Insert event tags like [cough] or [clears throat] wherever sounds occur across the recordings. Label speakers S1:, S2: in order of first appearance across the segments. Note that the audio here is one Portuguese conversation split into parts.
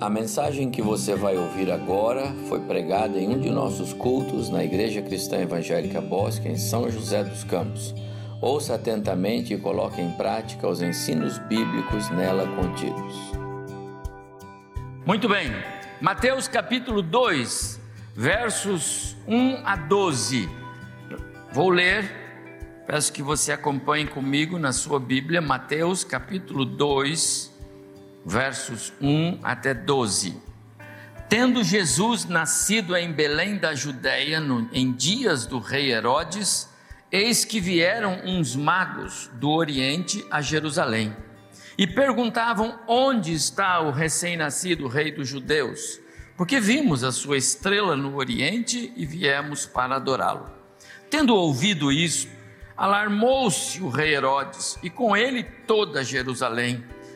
S1: A mensagem que você vai ouvir agora foi pregada em um de nossos cultos na Igreja Cristã Evangélica Bosque, em São José dos Campos. Ouça atentamente e coloque em prática os ensinos bíblicos nela contidos.
S2: Muito bem, Mateus capítulo 2, versos 1 a 12. Vou ler, peço que você acompanhe comigo na sua Bíblia, Mateus capítulo 2, versos 1 até 12. Tendo Jesus nascido em Belém da Judéia, no, em dias do rei Herodes, eis que vieram uns magos do Oriente a Jerusalém e perguntavam: Onde está o recém-nascido rei dos judeus? Porque vimos a sua estrela no Oriente e viemos para adorá-lo. Tendo ouvido isso, alarmou-se o rei Herodes e com ele toda Jerusalém.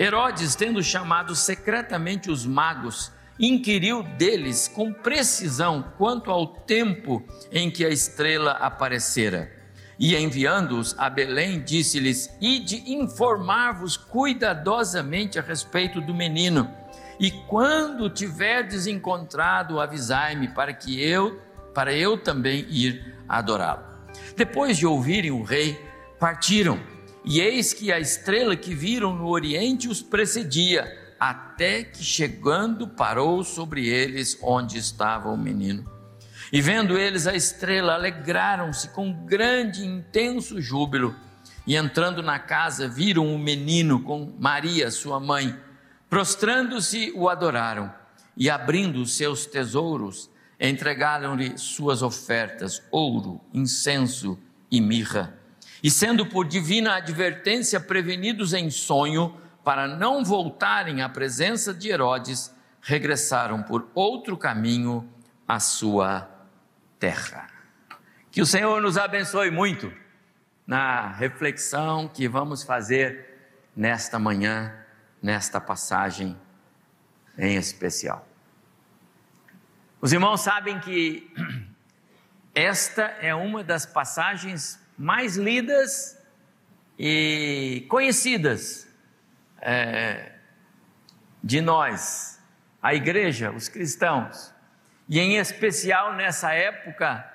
S2: Herodes, tendo chamado secretamente os magos, inquiriu deles com precisão quanto ao tempo em que a estrela aparecera. E enviando-os a Belém, disse-lhes: Ide informar-vos cuidadosamente a respeito do menino, e quando tiverdes encontrado, avisai-me para que eu, para eu também ir adorá-lo. Depois de ouvirem o rei, partiram e eis que a estrela que viram no oriente os precedia, até que chegando parou sobre eles onde estava o menino. E vendo eles a estrela, alegraram-se com grande e intenso júbilo. E entrando na casa, viram o menino com Maria, sua mãe. Prostrando-se, o adoraram. E abrindo seus tesouros, entregaram-lhe suas ofertas: ouro, incenso e mirra. E sendo por divina advertência prevenidos em sonho, para não voltarem à presença de Herodes, regressaram por outro caminho à sua terra. Que o Senhor nos abençoe muito na reflexão que vamos fazer nesta manhã, nesta passagem em especial. Os irmãos sabem que [clears throat] esta é uma das passagens mais lidas e conhecidas é, de nós, a igreja, os cristãos. E em especial nessa época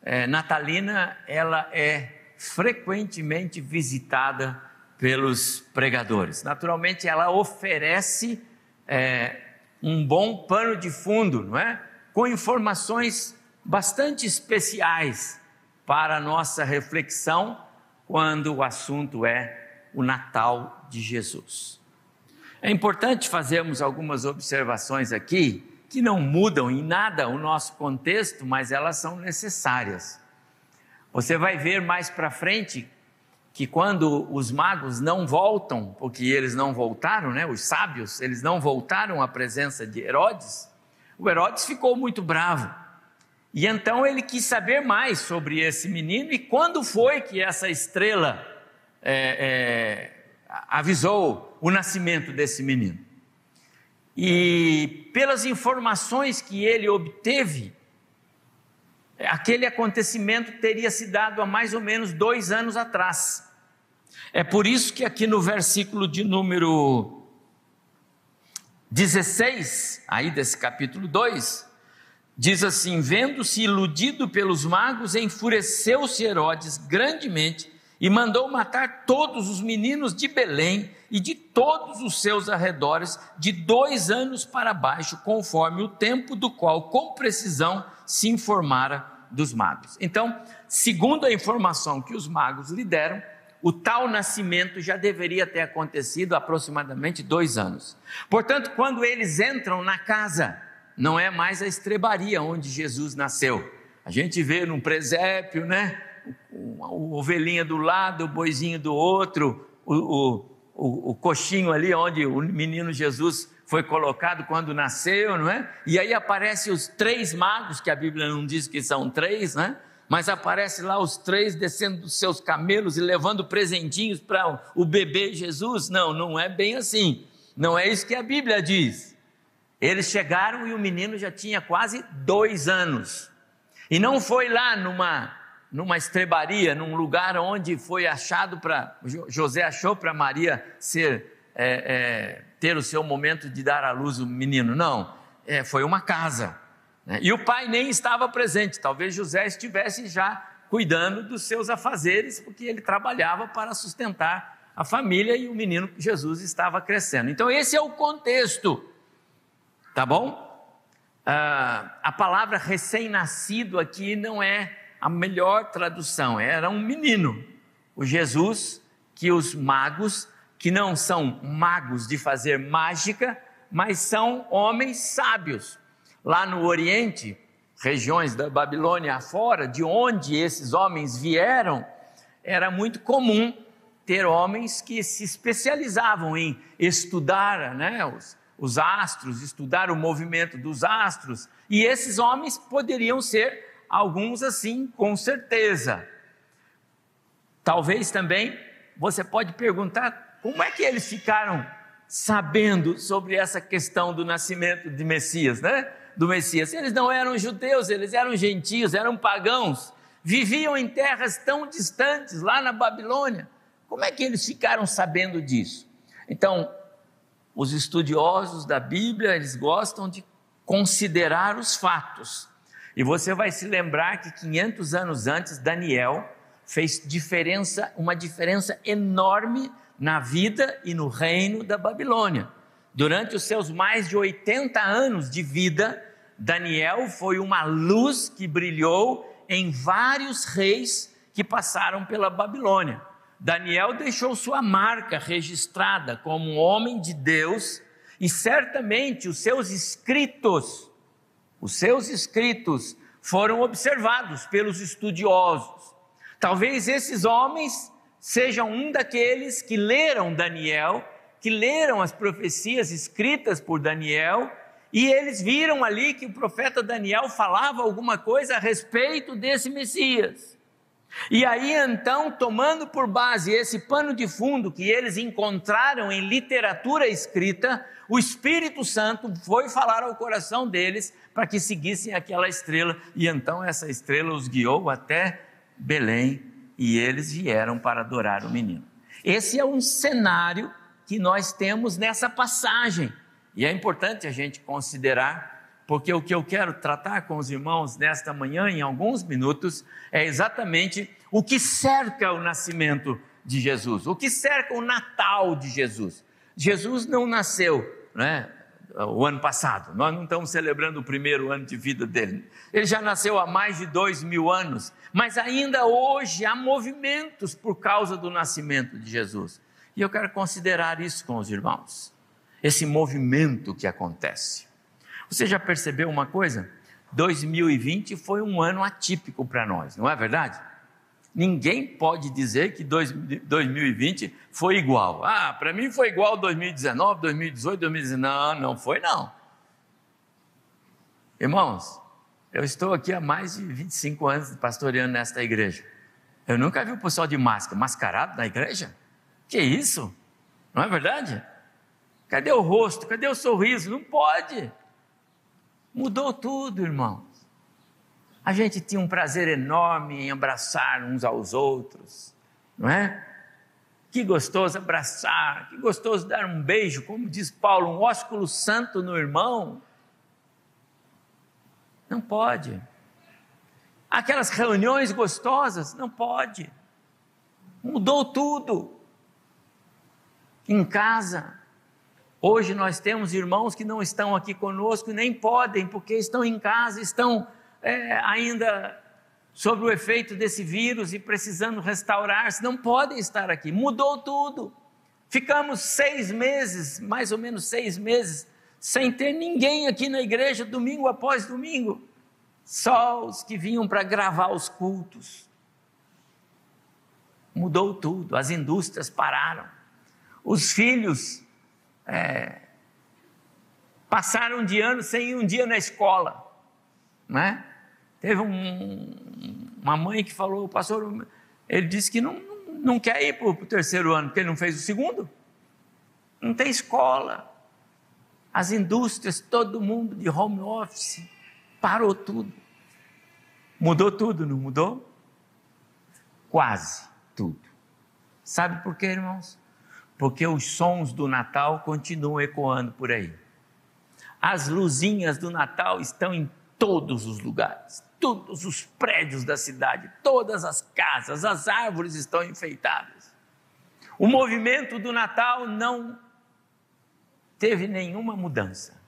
S2: é, natalina, ela é frequentemente visitada pelos pregadores. Naturalmente, ela oferece é, um bom pano de fundo, não é? Com informações bastante especiais para a nossa reflexão quando o assunto é o Natal de Jesus. É importante fazermos algumas observações aqui que não mudam em nada o nosso contexto, mas elas são necessárias. Você vai ver mais para frente que quando os magos não voltam, porque eles não voltaram, né, os sábios, eles não voltaram à presença de Herodes, o Herodes ficou muito bravo. E então ele quis saber mais sobre esse menino e quando foi que essa estrela é, é, avisou o nascimento desse menino. E pelas informações que ele obteve, aquele acontecimento teria se dado há mais ou menos dois anos atrás. É por isso que aqui no versículo de número 16, aí desse capítulo 2, Diz assim: vendo-se iludido pelos magos, enfureceu-se Herodes grandemente e mandou matar todos os meninos de Belém e de todos os seus arredores, de dois anos para baixo, conforme o tempo do qual, com precisão, se informara dos magos. Então, segundo a informação que os magos lhe deram, o tal nascimento já deveria ter acontecido há aproximadamente dois anos. Portanto, quando eles entram na casa, não é mais a estrebaria onde Jesus nasceu. A gente vê num presépio, né? O, ovelhinha do lado, o boizinho do outro, o, o, o, o coxinho ali onde o menino Jesus foi colocado quando nasceu, não é? E aí aparecem os três magos, que a Bíblia não diz que são três, né? Mas aparece lá os três descendo dos seus camelos e levando presentinhos para o bebê Jesus. Não, não é bem assim. Não é isso que a Bíblia diz. Eles chegaram e o menino já tinha quase dois anos. E não foi lá numa, numa estrebaria, num lugar onde foi achado para. José achou para Maria ser. É, é, ter o seu momento de dar à luz o menino. Não, é, foi uma casa. Né? E o pai nem estava presente. Talvez José estivesse já cuidando dos seus afazeres, porque ele trabalhava para sustentar a família e o menino Jesus estava crescendo. Então, esse é o contexto, tá bom? Ah, a palavra recém-nascido aqui não é a melhor tradução, era um menino, o Jesus que os magos que não são magos de fazer mágica, mas são homens sábios. Lá no Oriente, regiões da Babilônia afora, de onde esses homens vieram, era muito comum ter homens que se especializavam em estudar né, os, os astros, estudar o movimento dos astros, e esses homens poderiam ser alguns assim, com certeza. Talvez também você pode perguntar como é que eles ficaram sabendo sobre essa questão do nascimento de Messias, né? Do Messias. Eles não eram judeus, eles eram gentios, eram pagãos, viviam em terras tão distantes, lá na Babilônia. Como é que eles ficaram sabendo disso? Então, os estudiosos da Bíblia, eles gostam de considerar os fatos. E você vai se lembrar que 500 anos antes, Daniel fez diferença, uma diferença enorme na vida e no reino da Babilônia. Durante os seus mais de 80 anos de vida, Daniel foi uma luz que brilhou em vários reis que passaram pela Babilônia. Daniel deixou sua marca registrada como um homem de Deus e certamente os seus escritos, os seus escritos foram observados pelos estudiosos. Talvez esses homens seja um daqueles que leram Daniel, que leram as profecias escritas por Daniel, e eles viram ali que o profeta Daniel falava alguma coisa a respeito desse Messias. E aí então, tomando por base esse pano de fundo que eles encontraram em literatura escrita, o Espírito Santo foi falar ao coração deles para que seguissem aquela estrela, e então essa estrela os guiou até Belém, e eles vieram para adorar o menino. Esse é um cenário que nós temos nessa passagem, e é importante a gente considerar, porque o que eu quero tratar com os irmãos nesta manhã, em alguns minutos, é exatamente o que cerca o nascimento de Jesus, o que cerca o Natal de Jesus. Jesus não nasceu, né? o ano passado. Nós não estamos celebrando o primeiro ano de vida dele. Ele já nasceu há mais de dois mil anos, mas ainda hoje há movimentos por causa do nascimento de Jesus. E eu quero considerar isso com os irmãos, esse movimento que acontece. Você já percebeu uma coisa? 2020 foi um ano atípico para nós, não é verdade? Ninguém pode dizer que 2020 foi igual. Ah, para mim foi igual 2019, 2018, 2019. Não, não foi não. Irmãos, eu estou aqui há mais de 25 anos pastoreando nesta igreja. Eu nunca vi o pessoal de máscara, mascarado na igreja. Que isso? Não é verdade? Cadê o rosto? Cadê o sorriso? Não pode. Mudou tudo, irmão. A gente tinha um prazer enorme em abraçar uns aos outros, não é? Que gostoso abraçar, que gostoso dar um beijo, como diz Paulo, um ósculo santo no irmão. Não pode. Aquelas reuniões gostosas, não pode. Mudou tudo. Em casa, hoje nós temos irmãos que não estão aqui conosco e nem podem, porque estão em casa, estão é, ainda sob o efeito desse vírus e precisando restaurar-se, não podem estar aqui. Mudou tudo. Ficamos seis meses, mais ou menos seis meses, sem ter ninguém aqui na igreja, domingo após domingo. Só os que vinham para gravar os cultos. Mudou tudo, as indústrias pararam. Os filhos é, passaram de ano sem ir um dia na escola, né? Teve um, uma mãe que falou, o pastor, ele disse que não, não quer ir para o terceiro ano, porque ele não fez o segundo. Não tem escola. As indústrias, todo mundo de home office, parou tudo. Mudou tudo, não mudou? Quase tudo. Sabe por quê, irmãos? Porque os sons do Natal continuam ecoando por aí. As luzinhas do Natal estão em todos os lugares, todos os prédios da cidade, todas as casas, as árvores estão enfeitadas. O movimento do Natal não teve nenhuma mudança.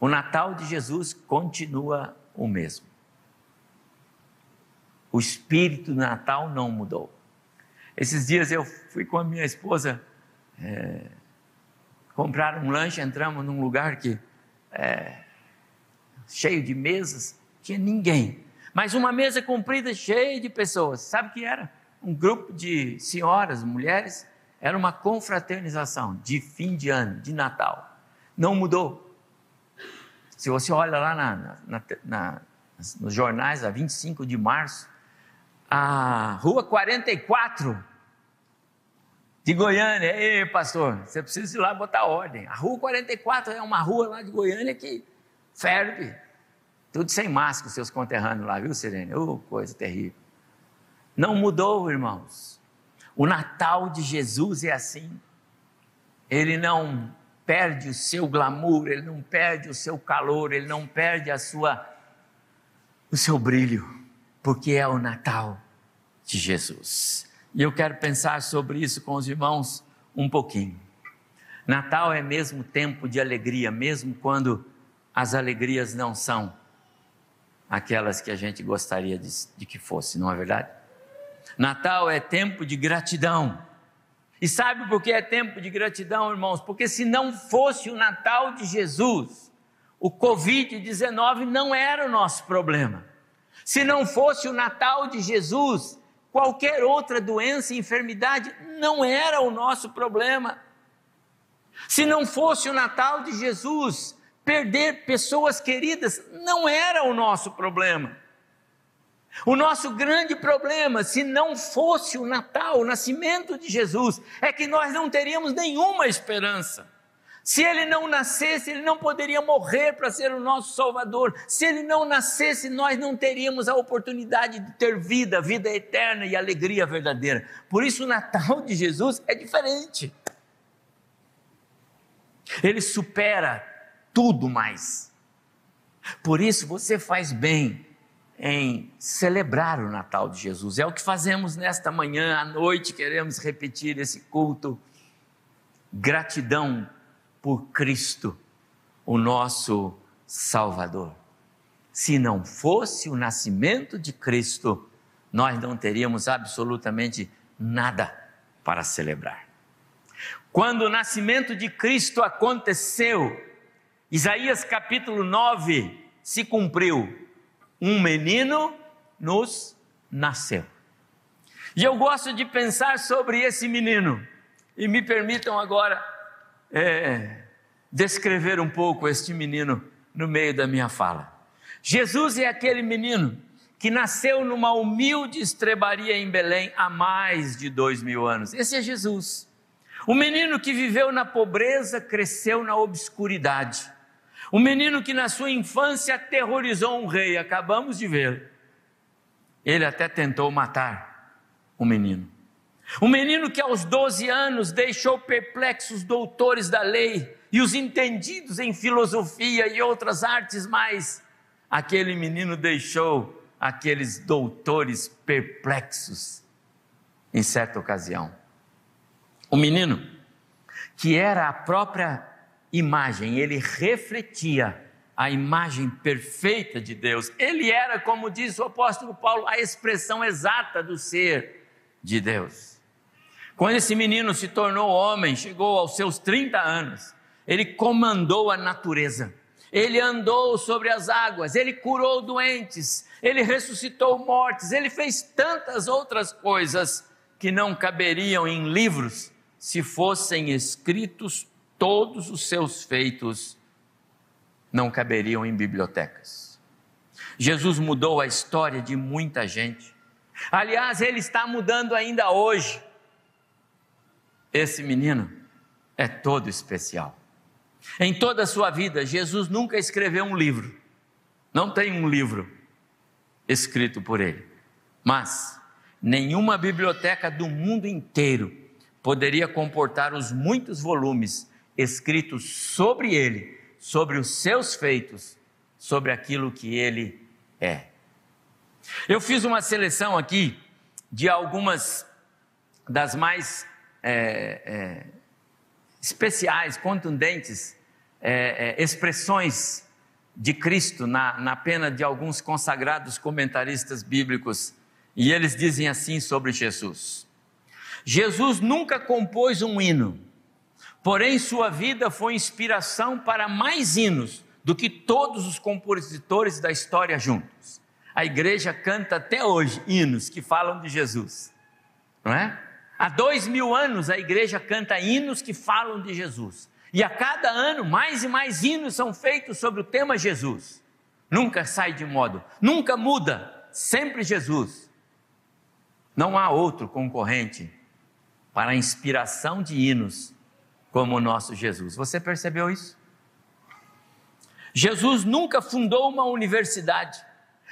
S2: O Natal de Jesus continua o mesmo. O espírito do Natal não mudou. Esses dias eu fui com a minha esposa é, comprar um lanche, entramos num lugar que é, cheio de mesas, tinha ninguém. Mas uma mesa comprida cheia de pessoas. Sabe o que era? Um grupo de senhoras, mulheres, era uma confraternização de fim de ano, de Natal. Não mudou. Se você olha lá na, na, na, nos jornais, a 25 de março, a Rua 44 de Goiânia. Ei, pastor, você precisa ir lá botar ordem. A Rua 44 é uma rua lá de Goiânia que ferve. Tudo sem máscara, seus conterrâneos lá, viu, Sirene? Oh, coisa terrível. Não mudou, irmãos. O Natal de Jesus é assim. Ele não perde o seu glamour, ele não perde o seu calor, ele não perde a sua o seu brilho porque é o Natal de Jesus. E eu quero pensar sobre isso com os irmãos um pouquinho. Natal é mesmo tempo de alegria, mesmo quando as alegrias não são aquelas que a gente gostaria de, de que fosse, não é verdade? Natal é tempo de gratidão. E sabe por que é tempo de gratidão, irmãos? Porque se não fosse o Natal de Jesus, o Covid-19 não era o nosso problema. Se não fosse o Natal de Jesus, qualquer outra doença e enfermidade não era o nosso problema. Se não fosse o Natal de Jesus, perder pessoas queridas não era o nosso problema. O nosso grande problema, se não fosse o Natal, o nascimento de Jesus, é que nós não teríamos nenhuma esperança. Se ele não nascesse, ele não poderia morrer para ser o nosso Salvador. Se ele não nascesse, nós não teríamos a oportunidade de ter vida, vida eterna e alegria verdadeira. Por isso, o Natal de Jesus é diferente. Ele supera tudo mais. Por isso, você faz bem em celebrar o Natal de Jesus. É o que fazemos nesta manhã, à noite, queremos repetir esse culto. Gratidão por Cristo, o nosso Salvador. Se não fosse o nascimento de Cristo, nós não teríamos absolutamente nada para celebrar. Quando o nascimento de Cristo aconteceu, Isaías capítulo 9 se cumpriu. Um menino nos nasceu. E eu gosto de pensar sobre esse menino. E me permitam agora é, descrever um pouco este menino no meio da minha fala. Jesus é aquele menino que nasceu numa humilde estrebaria em Belém há mais de dois mil anos. Esse é Jesus. O menino que viveu na pobreza, cresceu na obscuridade. O menino que na sua infância aterrorizou um rei, acabamos de ver. Ele até tentou matar o menino. O menino que aos 12 anos deixou perplexos doutores da lei e os entendidos em filosofia e outras artes mais, aquele menino deixou aqueles doutores perplexos em certa ocasião. O menino, que era a própria imagem, ele refletia a imagem perfeita de Deus. Ele era, como diz o apóstolo Paulo, a expressão exata do ser de Deus. Quando esse menino se tornou homem, chegou aos seus 30 anos, ele comandou a natureza. Ele andou sobre as águas, ele curou doentes, ele ressuscitou mortes, ele fez tantas outras coisas que não caberiam em livros se fossem escritos todos os seus feitos não caberiam em bibliotecas. Jesus mudou a história de muita gente. Aliás, ele está mudando ainda hoje. Esse menino é todo especial. Em toda a sua vida, Jesus nunca escreveu um livro. Não tem um livro escrito por ele. Mas nenhuma biblioteca do mundo inteiro poderia comportar os muitos volumes escritos sobre ele, sobre os seus feitos, sobre aquilo que ele é. Eu fiz uma seleção aqui de algumas das mais é, é, especiais, contundentes é, é, expressões de Cristo na, na pena de alguns consagrados comentaristas bíblicos. E eles dizem assim sobre Jesus: Jesus nunca compôs um hino, porém sua vida foi inspiração para mais hinos do que todos os compositores da história juntos. A igreja canta até hoje hinos que falam de Jesus, não é? Há dois mil anos a igreja canta hinos que falam de Jesus. E a cada ano, mais e mais hinos são feitos sobre o tema Jesus. Nunca sai de modo, nunca muda, sempre Jesus. Não há outro concorrente para a inspiração de hinos como o nosso Jesus. Você percebeu isso? Jesus nunca fundou uma universidade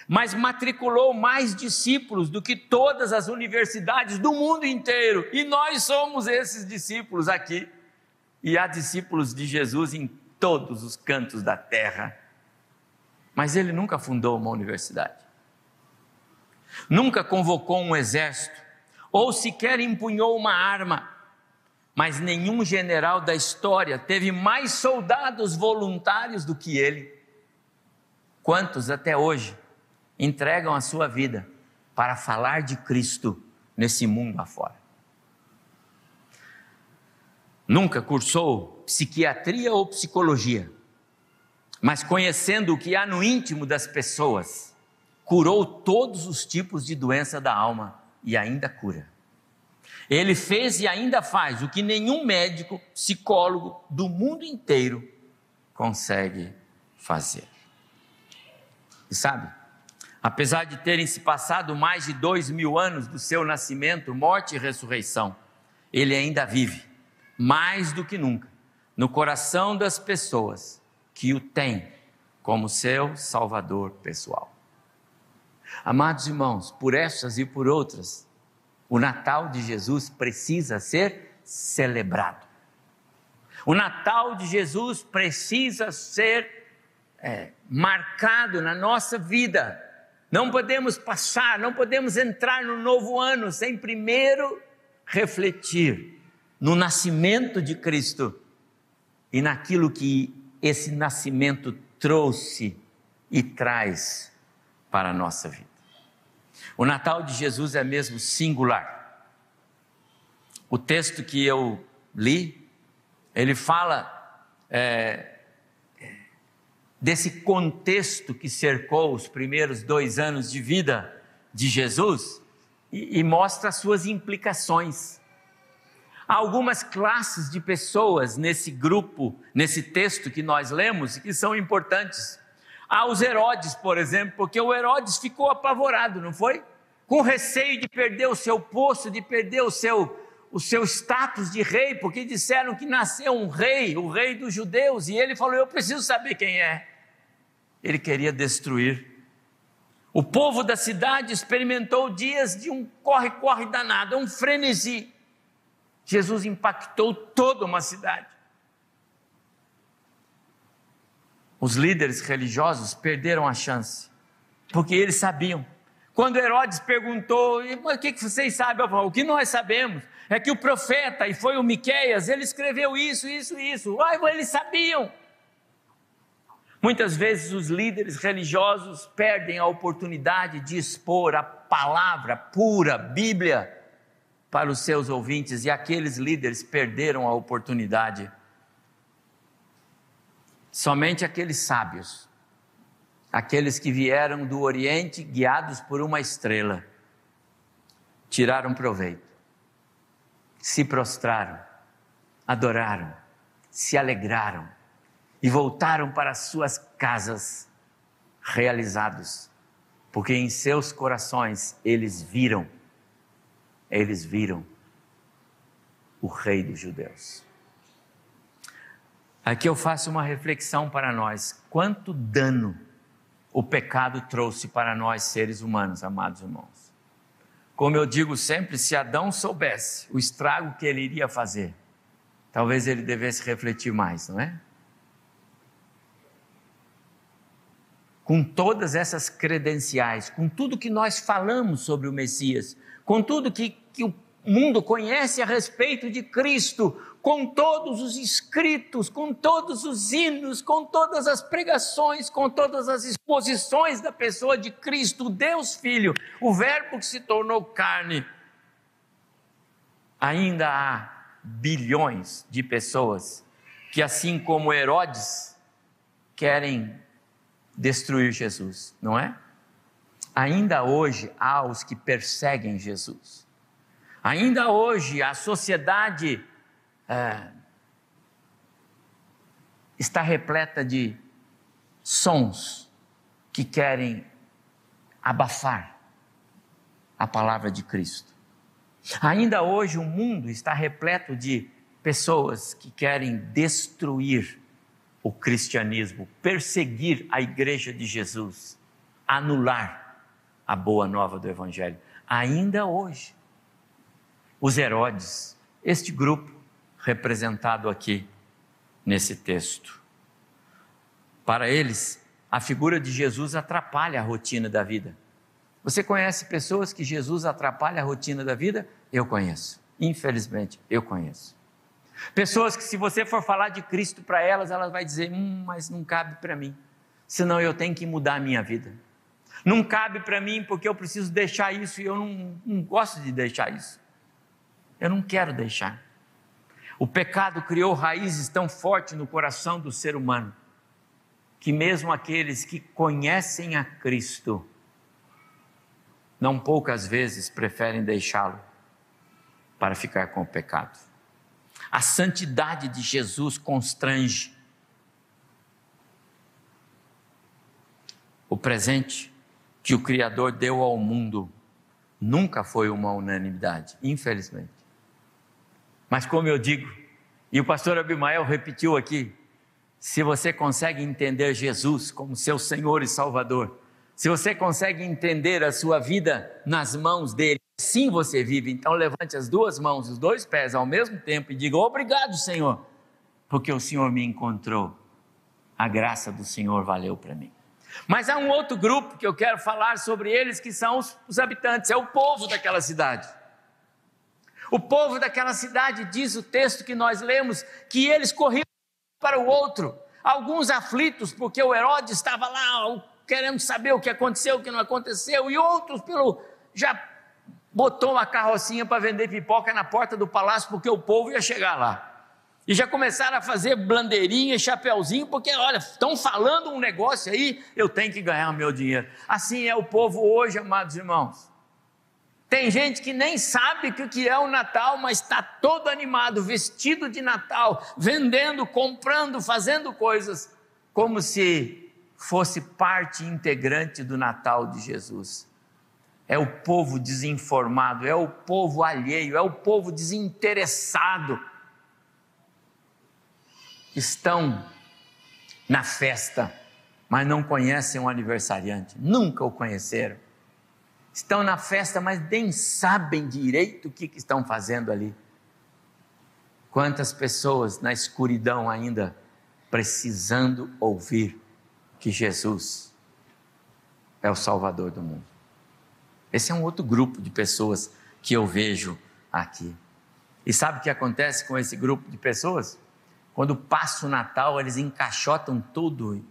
S2: mas matriculou mais discípulos do que todas as universidades do mundo inteiro. E nós somos esses discípulos aqui. E há discípulos de Jesus em todos os cantos da terra. Mas ele nunca fundou uma universidade. Nunca convocou um exército, ou sequer empunhou uma arma. Mas nenhum general da história teve mais soldados voluntários do que ele. Quantos até hoje entregam a sua vida para falar de Cristo nesse mundo afora. Nunca cursou psiquiatria ou psicologia, mas conhecendo o que há no íntimo das pessoas, curou todos os tipos de doença da alma e ainda cura. Ele fez e ainda faz o que nenhum médico, psicólogo do mundo inteiro consegue fazer. E sabe, Apesar de terem se passado mais de dois mil anos do seu nascimento, morte e ressurreição, ele ainda vive, mais do que nunca, no coração das pessoas que o têm como seu Salvador pessoal. Amados irmãos, por essas e por outras, o Natal de Jesus precisa ser celebrado. O Natal de Jesus precisa ser é, marcado na nossa vida não podemos passar, não podemos entrar no novo ano sem primeiro refletir no nascimento de Cristo e naquilo que esse nascimento trouxe e traz para a nossa vida. O Natal de Jesus é mesmo singular. O texto que eu li, ele fala é, desse contexto que cercou os primeiros dois anos de vida de Jesus e, e mostra as suas implicações. Há algumas classes de pessoas nesse grupo, nesse texto que nós lemos, que são importantes. Há os Herodes, por exemplo, porque o Herodes ficou apavorado, não foi? Com receio de perder o seu posto, de perder o seu, o seu status de rei, porque disseram que nasceu um rei, o rei dos judeus, e ele falou: Eu preciso saber quem é. Ele queria destruir. O povo da cidade experimentou dias de um corre-corre danado, um frenesi. Jesus impactou toda uma cidade. Os líderes religiosos perderam a chance, porque eles sabiam quando Herodes perguntou, o que vocês sabem? o que nós sabemos é que o profeta, e foi o Miqueias, ele escreveu isso, isso, isso. Ai, eles sabiam. Muitas vezes os líderes religiosos perdem a oportunidade de expor a palavra pura, Bíblia, para os seus ouvintes, e aqueles líderes perderam a oportunidade. Somente aqueles sábios aqueles que vieram do Oriente guiados por uma estrela, tiraram proveito, se prostraram, adoraram, se alegraram e voltaram para suas casas realizados, porque em seus corações eles viram, eles viram o Rei dos Judeus. Aqui eu faço uma reflexão para nós: quanto dano o pecado trouxe para nós seres humanos, amados irmãos. Como eu digo sempre, se Adão soubesse o estrago que ele iria fazer, talvez ele devesse refletir mais, não é? Com todas essas credenciais, com tudo que nós falamos sobre o Messias, com tudo que, que o mundo conhece a respeito de Cristo, com todos os escritos, com todos os hinos, com todas as pregações, com todas as exposições da pessoa de Cristo, Deus Filho, o Verbo que se tornou carne, ainda há bilhões de pessoas que, assim como Herodes, querem destruir Jesus, não é? Ainda hoje há os que perseguem Jesus. Ainda hoje a sociedade é, está repleta de sons que querem abafar a palavra de Cristo. Ainda hoje o mundo está repleto de pessoas que querem destruir o cristianismo, perseguir a igreja de Jesus, anular a boa nova do Evangelho. Ainda hoje, os Herodes, este grupo, representado aqui nesse texto. Para eles, a figura de Jesus atrapalha a rotina da vida. Você conhece pessoas que Jesus atrapalha a rotina da vida? Eu conheço. Infelizmente, eu conheço. Pessoas que, se você for falar de Cristo para elas, elas vão dizer: hum, mas não cabe para mim, senão eu tenho que mudar a minha vida. Não cabe para mim porque eu preciso deixar isso e eu não, não gosto de deixar isso. Eu não quero deixar. O pecado criou raízes tão fortes no coração do ser humano que, mesmo aqueles que conhecem a Cristo, não poucas vezes preferem deixá-lo para ficar com o pecado. A santidade de Jesus constrange. O presente que o Criador deu ao mundo nunca foi uma unanimidade, infelizmente. Mas como eu digo, e o pastor Abimael repetiu aqui, se você consegue entender Jesus como seu Senhor e Salvador, se você consegue entender a sua vida nas mãos dele, sim você vive. Então levante as duas mãos, os dois pés ao mesmo tempo e diga: Obrigado, Senhor, porque o Senhor me encontrou. A graça do Senhor valeu para mim. Mas há um outro grupo que eu quero falar sobre eles, que são os, os habitantes, é o povo daquela cidade. O povo daquela cidade, diz o texto que nós lemos, que eles corriam para o outro, alguns aflitos, porque o Herodes estava lá querendo saber o que aconteceu, o que não aconteceu, e outros pelo já botou uma carrocinha para vender pipoca na porta do palácio, porque o povo ia chegar lá. E já começaram a fazer bandeirinha, chapéuzinho, porque olha, estão falando um negócio aí, eu tenho que ganhar o meu dinheiro. Assim é o povo hoje, amados irmãos. Tem gente que nem sabe o que é o Natal, mas está todo animado, vestido de Natal, vendendo, comprando, fazendo coisas, como se fosse parte integrante do Natal de Jesus. É o povo desinformado, é o povo alheio, é o povo desinteressado. Estão na festa, mas não conhecem o aniversariante, nunca o conheceram estão na festa, mas nem sabem direito o que, que estão fazendo ali. Quantas pessoas na escuridão ainda precisando ouvir que Jesus é o Salvador do mundo. Esse é um outro grupo de pessoas que eu vejo aqui. E sabe o que acontece com esse grupo de pessoas? Quando passa o Natal, eles encaixotam tudo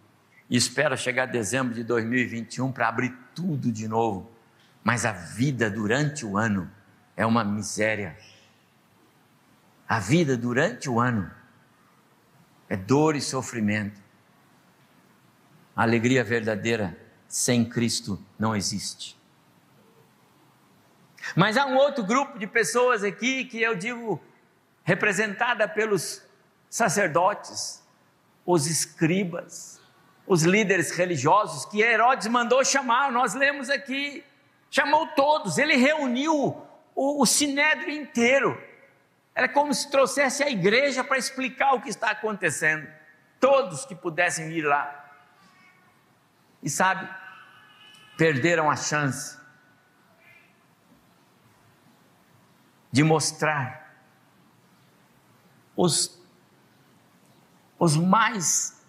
S2: e esperam chegar dezembro de 2021 para abrir tudo de novo mas a vida durante o ano é uma miséria. A vida durante o ano é dor e sofrimento. A alegria verdadeira sem Cristo não existe. Mas há um outro grupo de pessoas aqui que eu digo representada pelos sacerdotes, os escribas, os líderes religiosos que Herodes mandou chamar, nós lemos aqui, chamou todos, ele reuniu o, o sinédrio inteiro. Era como se trouxesse a igreja para explicar o que está acontecendo. Todos que pudessem ir lá. E sabe, perderam a chance de mostrar os, os mais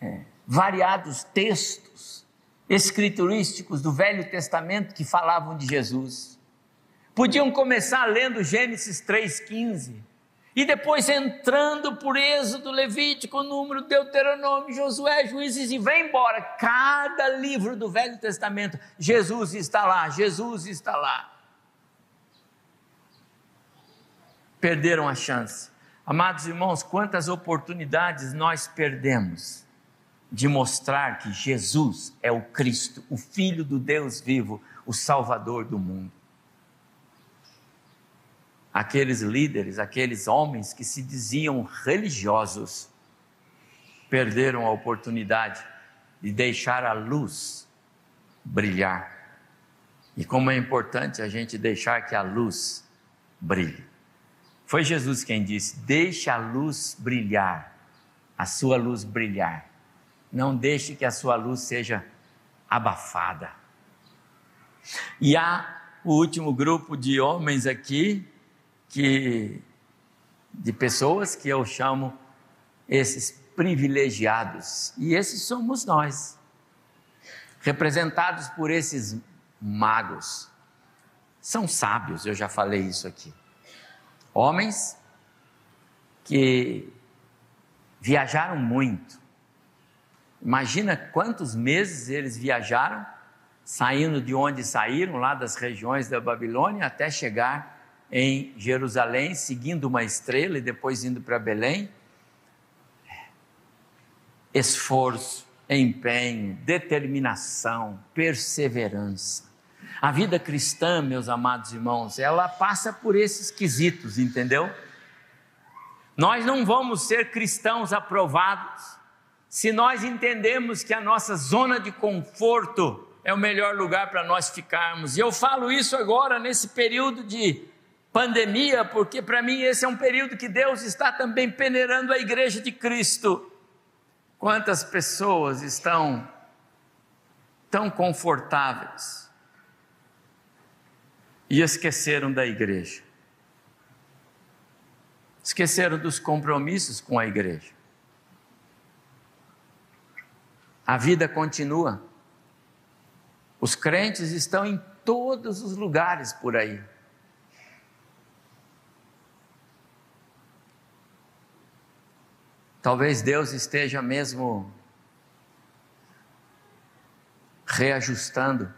S2: é, variados textos escriturísticos do Velho Testamento que falavam de Jesus. Podiam começar lendo Gênesis 3,15 e depois entrando por Êxodo, Levítico, Número, Deuteronômio, Josué, Juízes e vem embora. Cada livro do Velho Testamento, Jesus está lá, Jesus está lá. Perderam a chance. Amados irmãos, quantas oportunidades nós perdemos de mostrar que Jesus é o Cristo, o Filho do Deus vivo, o Salvador do mundo. Aqueles líderes, aqueles homens que se diziam religiosos, perderam a oportunidade de deixar a luz brilhar. E como é importante a gente deixar que a luz brilhe. Foi Jesus quem disse: Deixe a luz brilhar, a sua luz brilhar. Não deixe que a sua luz seja abafada. E há o último grupo de homens aqui, que de pessoas que eu chamo esses privilegiados. E esses somos nós, representados por esses magos. São sábios, eu já falei isso aqui. Homens que viajaram muito. Imagina quantos meses eles viajaram, saindo de onde saíram, lá das regiões da Babilônia, até chegar em Jerusalém, seguindo uma estrela e depois indo para Belém. Esforço, empenho, determinação, perseverança. A vida cristã, meus amados irmãos, ela passa por esses quesitos, entendeu? Nós não vamos ser cristãos aprovados se nós entendemos que a nossa zona de conforto é o melhor lugar para nós ficarmos. E eu falo isso agora nesse período de pandemia, porque para mim esse é um período que Deus está também peneirando a igreja de Cristo. Quantas pessoas estão tão confortáveis? E esqueceram da igreja. Esqueceram dos compromissos com a igreja. A vida continua. Os crentes estão em todos os lugares por aí. Talvez Deus esteja mesmo reajustando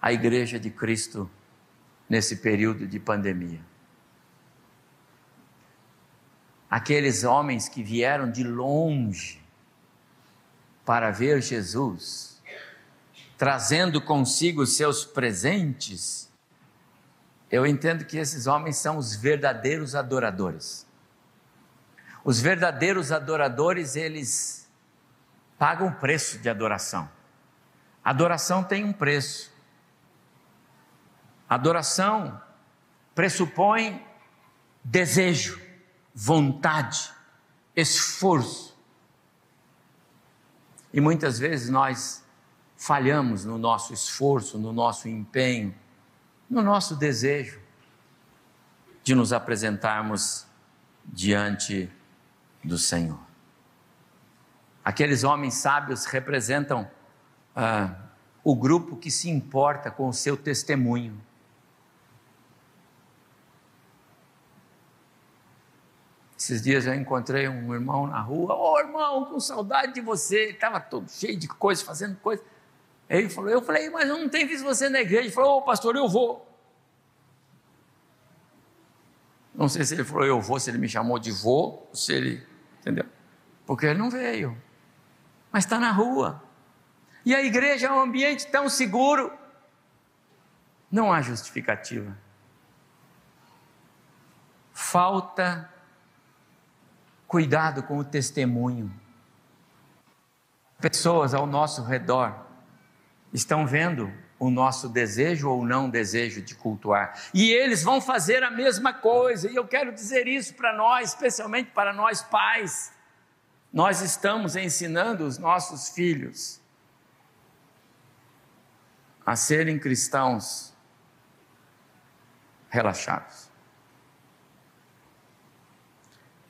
S2: a igreja de Cristo nesse período de pandemia. Aqueles homens que vieram de longe para ver Jesus, trazendo consigo seus presentes, eu entendo que esses homens são os verdadeiros adoradores. Os verdadeiros adoradores, eles pagam preço de adoração. Adoração tem um preço. Adoração pressupõe desejo, vontade, esforço. E muitas vezes nós falhamos no nosso esforço, no nosso empenho, no nosso desejo de nos apresentarmos diante do Senhor. Aqueles homens sábios representam ah, o grupo que se importa com o seu testemunho. Esses dias eu encontrei um irmão na rua, ô oh, irmão, com saudade de você, ele estava todo cheio de coisas, fazendo coisas. Ele falou, eu falei, mas eu não tenho visto você na igreja. Ele falou, ô oh, pastor, eu vou. Não sei se ele falou eu vou, se ele me chamou de vô, se ele, entendeu? Porque ele não veio, mas está na rua. E a igreja é um ambiente tão seguro. Não há justificativa. Falta Cuidado com o testemunho. Pessoas ao nosso redor estão vendo o nosso desejo ou não desejo de cultuar. E eles vão fazer a mesma coisa. E eu quero dizer isso para nós, especialmente para nós pais. Nós estamos ensinando os nossos filhos a serem cristãos relaxados.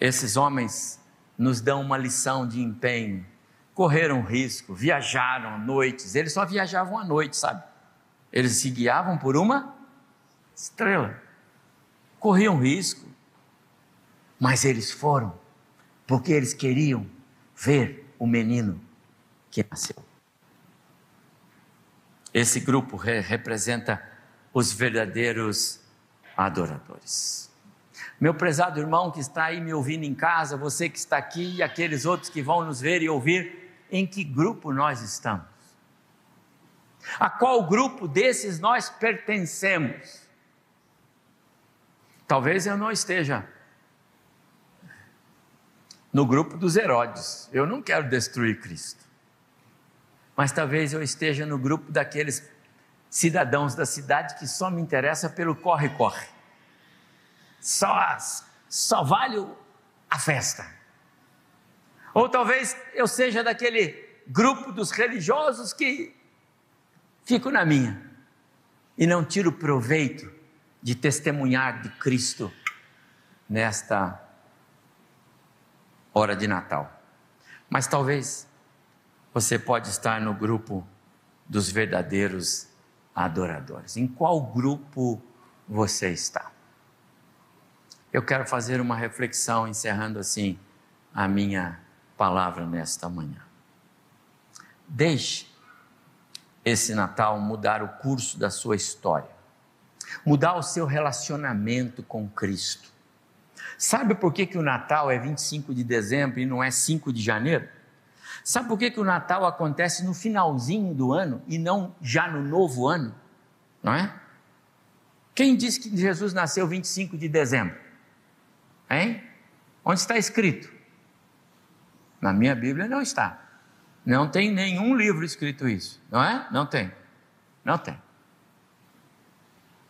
S2: Esses homens nos dão uma lição de empenho. Correram risco, viajaram noites. Eles só viajavam à noite, sabe? Eles se guiavam por uma estrela. Corriam risco. Mas eles foram porque eles queriam ver o menino que nasceu. Esse grupo re representa os verdadeiros adoradores. Meu prezado irmão que está aí me ouvindo em casa, você que está aqui e aqueles outros que vão nos ver e ouvir, em que grupo nós estamos? A qual grupo desses nós pertencemos? Talvez eu não esteja no grupo dos Herodes. Eu não quero destruir Cristo. Mas talvez eu esteja no grupo daqueles cidadãos da cidade que só me interessa pelo corre-corre. Só, só vale a festa. Ou talvez eu seja daquele grupo dos religiosos que fico na minha e não tiro proveito de testemunhar de Cristo nesta hora de Natal. Mas talvez você pode estar no grupo dos verdadeiros adoradores. Em qual grupo você está? Eu quero fazer uma reflexão encerrando assim a minha palavra nesta manhã. Deixe esse Natal mudar o curso da sua história, mudar o seu relacionamento com Cristo. Sabe por que, que o Natal é 25 de dezembro e não é 5 de janeiro? Sabe por que, que o Natal acontece no finalzinho do ano e não já no novo ano? Não é? Quem disse que Jesus nasceu 25 de dezembro? Hein? Onde está escrito? Na minha Bíblia não está. Não tem nenhum livro escrito isso, não é? Não tem. Não tem.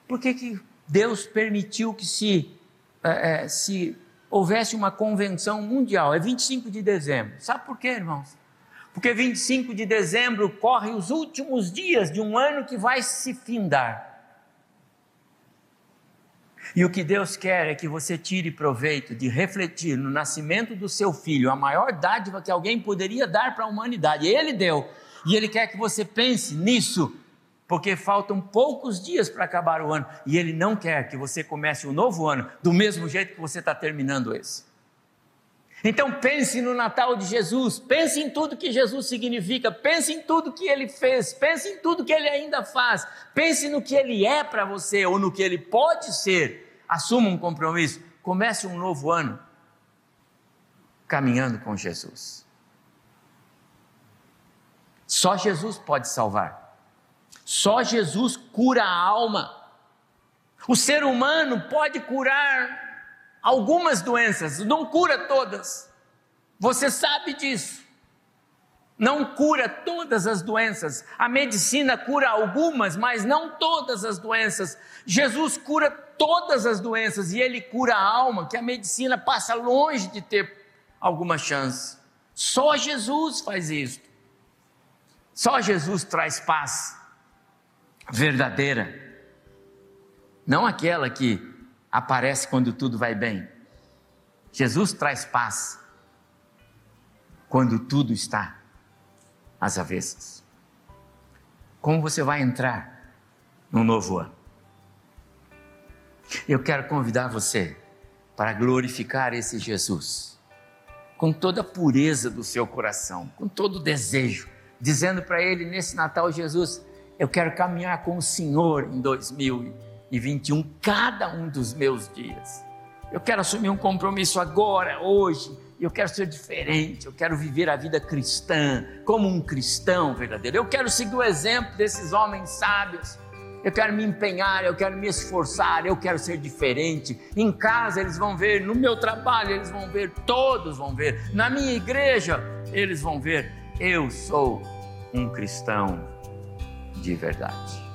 S2: Por que, que Deus permitiu que se, é, é se houvesse uma convenção mundial? É 25 de dezembro. Sabe por quê, irmãos? Porque 25 de dezembro corre os últimos dias de um ano que vai se findar. E o que Deus quer é que você tire proveito de refletir no nascimento do seu filho, a maior dádiva que alguém poderia dar para a humanidade. Ele deu. E Ele quer que você pense nisso, porque faltam poucos dias para acabar o ano. E Ele não quer que você comece um novo ano do mesmo jeito que você está terminando esse. Então pense no Natal de Jesus, pense em tudo que Jesus significa, pense em tudo que ele fez, pense em tudo que ele ainda faz, pense no que ele é para você ou no que ele pode ser assuma um compromisso, comece um novo ano caminhando com Jesus. Só Jesus pode salvar. Só Jesus cura a alma. O ser humano pode curar algumas doenças, não cura todas. Você sabe disso. Não cura todas as doenças. A medicina cura algumas, mas não todas as doenças. Jesus cura todas as doenças e ele cura a alma, que a medicina passa longe de ter alguma chance. Só Jesus faz isso. Só Jesus traz paz verdadeira. Não aquela que aparece quando tudo vai bem. Jesus traz paz quando tudo está às avessas. Como você vai entrar no novo ano? Eu quero convidar você para glorificar esse Jesus com toda a pureza do seu coração, com todo o desejo, dizendo para ele nesse Natal, Jesus, eu quero caminhar com o Senhor em 2021, cada um dos meus dias. Eu quero assumir um compromisso agora, hoje, eu quero ser diferente, eu quero viver a vida cristã, como um cristão verdadeiro. Eu quero seguir o exemplo desses homens sábios eu quero me empenhar, eu quero me esforçar, eu quero ser diferente. Em casa eles vão ver, no meu trabalho eles vão ver, todos vão ver, na minha igreja eles vão ver, eu sou um cristão de verdade.